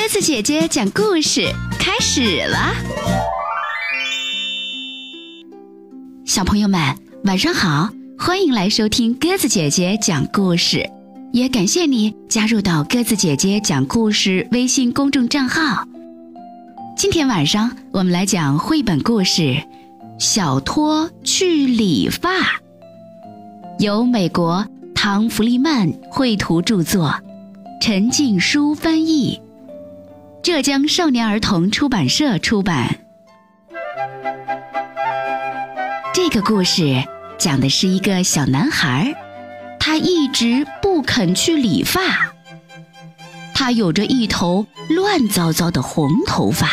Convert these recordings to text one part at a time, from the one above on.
鸽子姐姐讲故事开始了，小朋友们晚上好，欢迎来收听鸽子姐姐讲故事，也感谢你加入到鸽子姐姐讲故事微信公众账号。今天晚上我们来讲绘本故事《小托去理发》，由美国唐·弗利曼绘图著作，陈静书翻译。浙江少年儿童出版社出版。这个故事讲的是一个小男孩，他一直不肯去理发。他有着一头乱糟糟的红头发，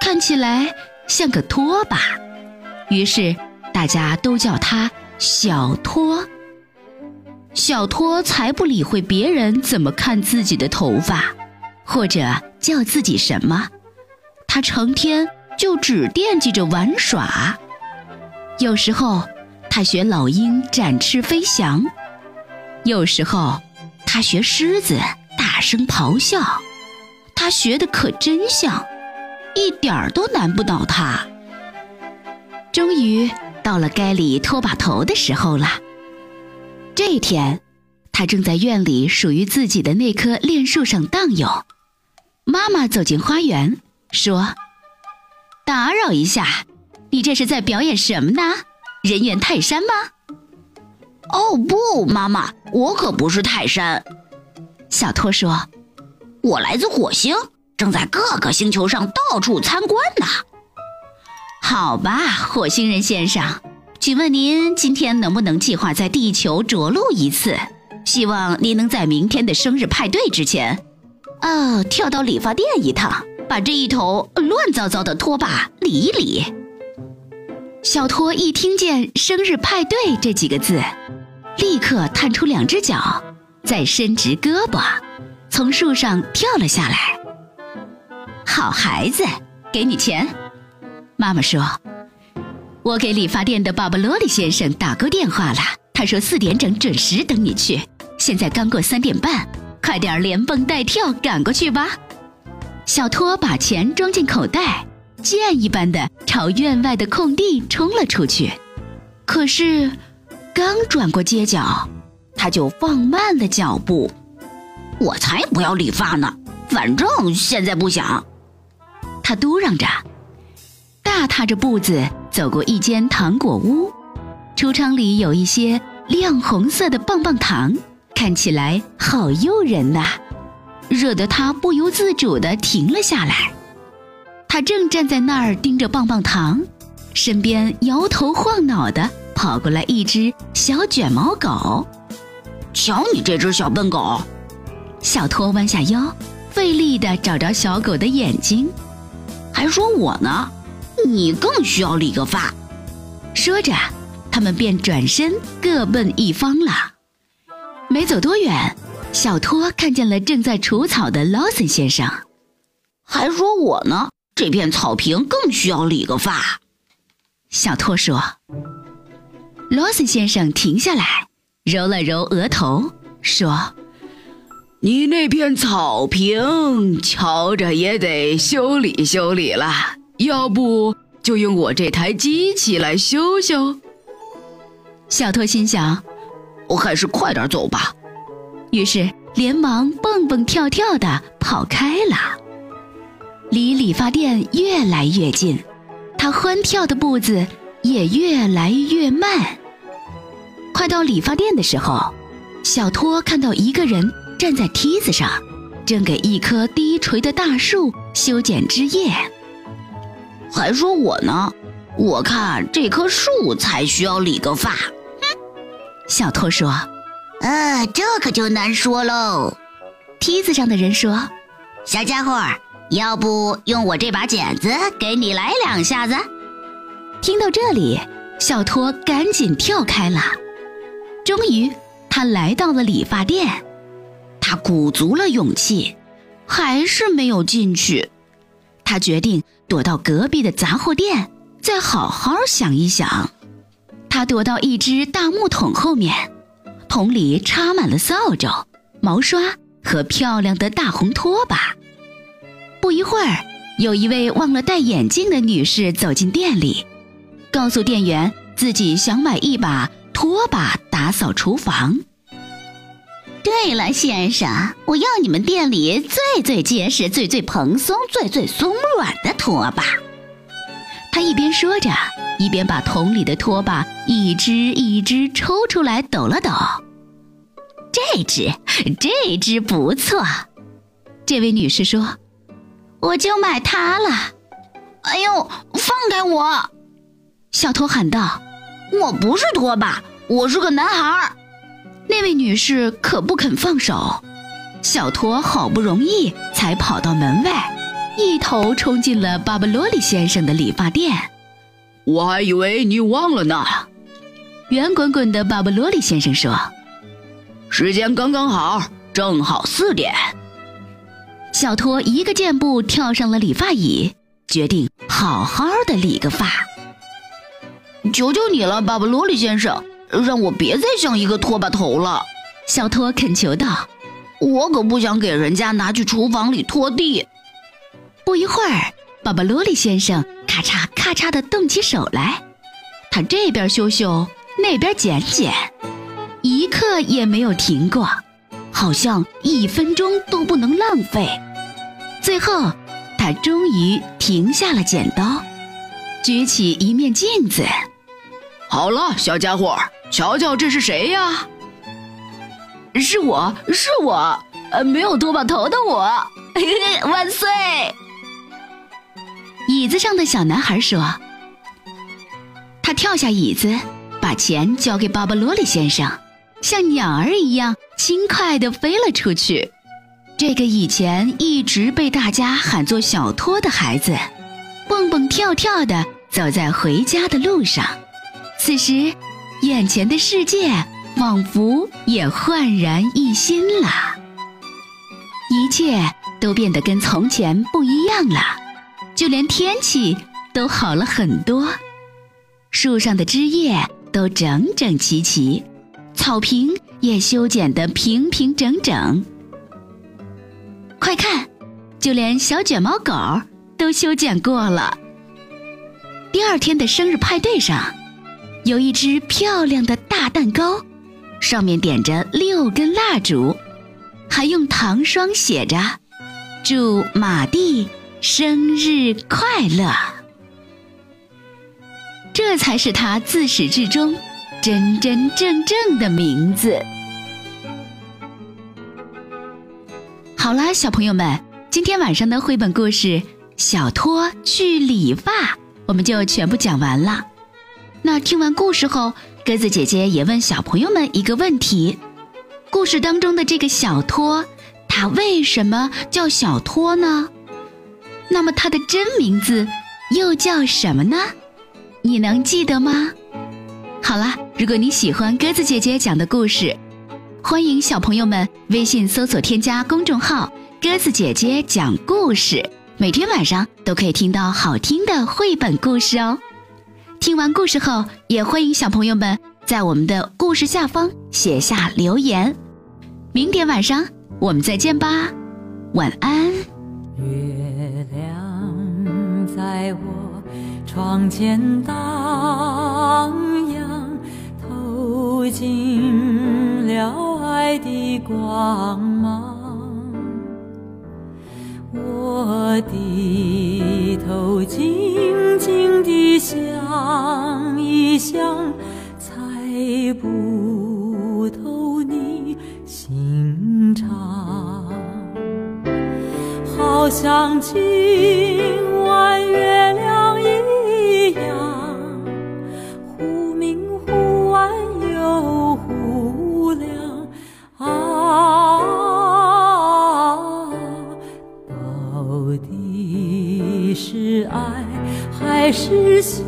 看起来像个拖把，于是大家都叫他小拖。小拖才不理会别人怎么看自己的头发。或者叫自己什么？他成天就只惦记着玩耍。有时候他学老鹰展翅飞翔，有时候他学狮子大声咆哮。他学的可真像，一点儿都难不倒他。终于到了该理拖把头的时候了。这天，他正在院里属于自己的那棵楝树上荡悠。妈妈走进花园，说：“打扰一下，你这是在表演什么呢？人猿泰山吗？”“哦不，妈妈，我可不是泰山。”小托说，“我来自火星，正在各个星球上到处参观呢。”“好吧，火星人先生，请问您今天能不能计划在地球着陆一次？希望您能在明天的生日派对之前。”哦，跳到理发店一趟，把这一头乱糟糟的拖把理一理。小托一听见“生日派对”这几个字，立刻探出两只脚，再伸直胳膊，从树上跳了下来。好孩子，给你钱。妈妈说：“我给理发店的巴巴罗里先生打过电话了，他说四点整准时等你去。现在刚过三点半。”快点连蹦带跳赶过去吧！小托把钱装进口袋，箭一般的朝院外的空地冲了出去。可是，刚转过街角，他就放慢了脚步。我才不要理发呢，反正现在不想。他嘟囔着，大踏着步子走过一间糖果屋，橱窗里有一些亮红色的棒棒糖。看起来好诱人呐，惹得他不由自主地停了下来。他正站在那儿盯着棒棒糖，身边摇头晃脑地跑过来一只小卷毛狗。瞧你这只小笨狗！小托弯下腰，费力地找着小狗的眼睛，还说我呢，你更需要理个发。说着，他们便转身各奔一方了。没走多远，小托看见了正在除草的劳森先生，还说我呢，这片草坪更需要理个发。小托说。劳森先生停下来，揉了揉额头，说：“你那片草坪瞧着也得修理修理了，要不就用我这台机器来修修。”小托心想。我还是快点走吧。于是连忙蹦蹦跳跳地跑开了，离理发店越来越近，他欢跳的步子也越来越慢。快到理发店的时候，小托看到一个人站在梯子上，正给一棵低垂的大树修剪枝叶。还说我呢，我看这棵树才需要理个发。小托说：“呃，这可就难说喽。”梯子上的人说：“小家伙，要不用我这把剪子给你来两下子？”听到这里，小托赶紧跳开了。终于，他来到了理发店。他鼓足了勇气，还是没有进去。他决定躲到隔壁的杂货店，再好好想一想。他躲到一只大木桶后面，桶里插满了扫帚、毛刷和漂亮的大红拖把。不一会儿，有一位忘了戴眼镜的女士走进店里，告诉店员自己想买一把拖把打扫厨房。对了，先生，我要你们店里最最结实、最最蓬松、最最松软的拖把。他一边说着，一边把桶里的拖把一只一只抽出来抖了抖。这只，这只不错。这位女士说：“我就买它了。”哎呦，放开我！小托喊道：“我不是拖把，我是个男孩。”那位女士可不肯放手。小托好不容易才跑到门外。一头冲进了巴巴罗利先生的理发店，我还以为你忘了呢。圆滚滚的巴巴罗利先生说：“时间刚刚好，正好四点。”小托一个箭步跳上了理发椅，决定好好的理个发。求求你了，巴巴罗利先生，让我别再像一个拖把头了。小托恳求道：“我可不想给人家拿去厨房里拖地。”不一会儿，巴巴罗利先生咔嚓咔嚓地动起手来。他这边修修，那边剪剪，一刻也没有停过，好像一分钟都不能浪费。最后，他终于停下了剪刀，举起一面镜子。好了，小家伙，瞧瞧这是谁呀？是我是我，呃，没有拖把头的我。万岁！椅子上的小男孩说：“他跳下椅子，把钱交给巴巴罗里先生，像鸟儿一样轻快地飞了出去。这个以前一直被大家喊作小托的孩子，蹦蹦跳跳地走在回家的路上。此时，眼前的世界仿佛也焕然一新了，一切都变得跟从前不一样了。”就连天气都好了很多，树上的枝叶都整整齐齐，草坪也修剪得平平整整。快看，就连小卷毛狗都修剪过了。第二天的生日派对上，有一只漂亮的大蛋糕，上面点着六根蜡烛，还用糖霜写着“祝马蒂”。生日快乐！这才是他自始至终真真正正的名字。好啦，小朋友们，今天晚上的绘本故事《小托去理发》我们就全部讲完了。那听完故事后，鸽子姐姐也问小朋友们一个问题：故事当中的这个小托，他为什么叫小托呢？那么它的真名字又叫什么呢？你能记得吗？好了，如果你喜欢鸽子姐姐讲的故事，欢迎小朋友们微信搜索添加公众号“鸽子姐姐讲故事”，每天晚上都可以听到好听的绘本故事哦。听完故事后，也欢迎小朋友们在我们的故事下方写下留言。明天晚上我们再见吧，晚安。月亮在我窗前荡漾，透进了爱的光芒。我低头静静地像今晚月亮一样，忽明忽暗又忽亮啊！到底是爱还是心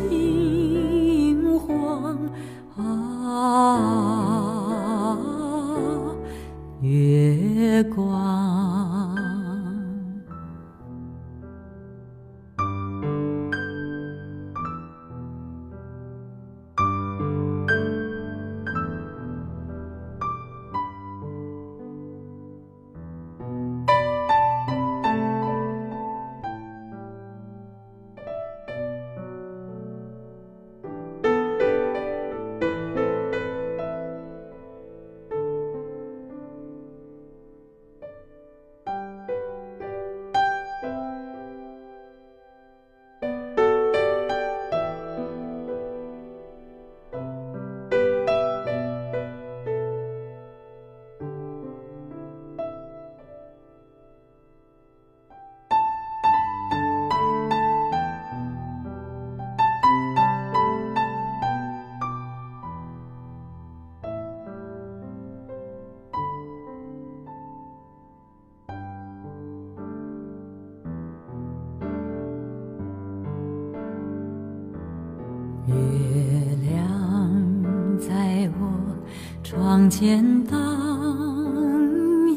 见荡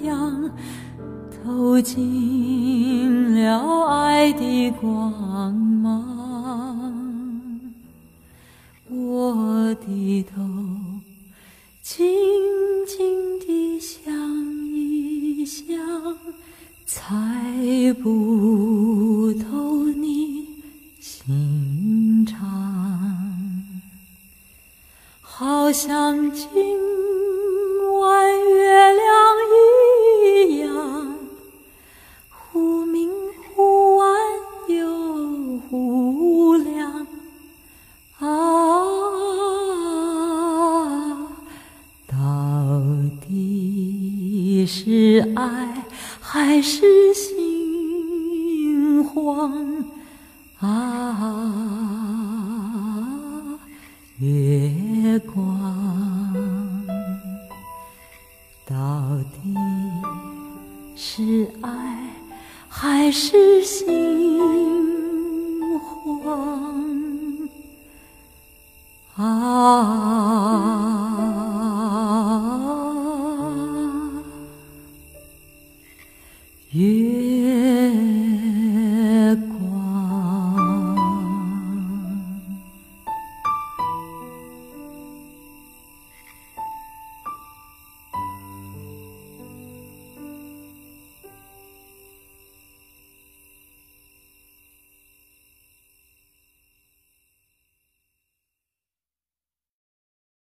漾，透进。还是心慌。啊月光到底是爱还是 Yeah.